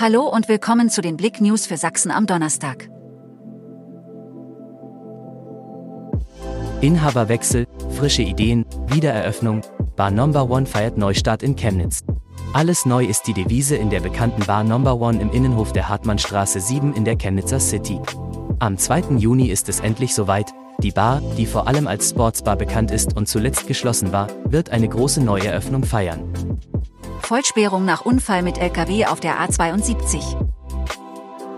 Hallo und willkommen zu den Blick News für Sachsen am Donnerstag. Inhaberwechsel, frische Ideen, Wiedereröffnung, Bar Number One feiert Neustart in Chemnitz. Alles neu ist die Devise in der bekannten Bar Number One im Innenhof der Hartmannstraße 7 in der Chemnitzer City. Am 2. Juni ist es endlich soweit. Die Bar, die vor allem als Sportsbar bekannt ist und zuletzt geschlossen war, wird eine große Neueröffnung feiern. Vollsperrung nach Unfall mit LKW auf der A72.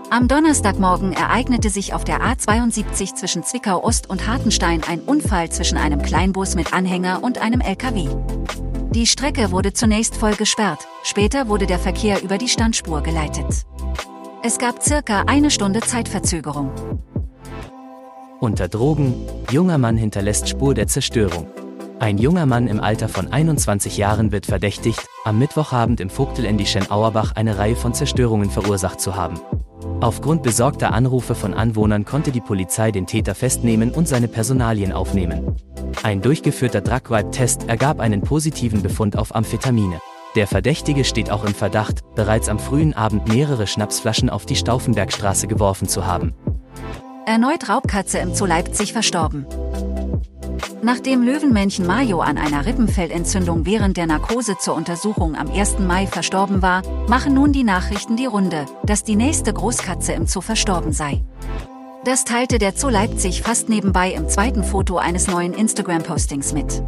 Am Donnerstagmorgen ereignete sich auf der A72 zwischen Zwickau Ost und Hartenstein ein Unfall zwischen einem Kleinbus mit Anhänger und einem LKW. Die Strecke wurde zunächst voll gesperrt, später wurde der Verkehr über die Standspur geleitet. Es gab circa eine Stunde Zeitverzögerung. Unter Drogen, junger Mann hinterlässt Spur der Zerstörung. Ein junger Mann im Alter von 21 Jahren wird verdächtigt, am Mittwochabend im Vogteländischen Auerbach eine Reihe von Zerstörungen verursacht zu haben. Aufgrund besorgter Anrufe von Anwohnern konnte die Polizei den Täter festnehmen und seine Personalien aufnehmen. Ein durchgeführter Drug-Wipe-Test ergab einen positiven Befund auf Amphetamine. Der Verdächtige steht auch im Verdacht, bereits am frühen Abend mehrere Schnapsflaschen auf die Stauffenbergstraße geworfen zu haben. Erneut Raubkatze im Zoo Leipzig verstorben. Nachdem Löwenmännchen Mayo an einer Rippenfellentzündung während der Narkose zur Untersuchung am 1. Mai verstorben war, machen nun die Nachrichten die Runde, dass die nächste Großkatze im Zoo verstorben sei. Das teilte der Zoo Leipzig fast nebenbei im zweiten Foto eines neuen Instagram-Postings mit.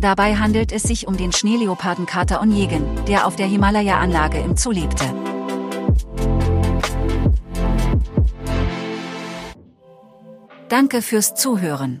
Dabei handelt es sich um den Schneeleopardenkater Onjegen, der auf der Himalaya-Anlage im Zoo lebte. Danke fürs Zuhören.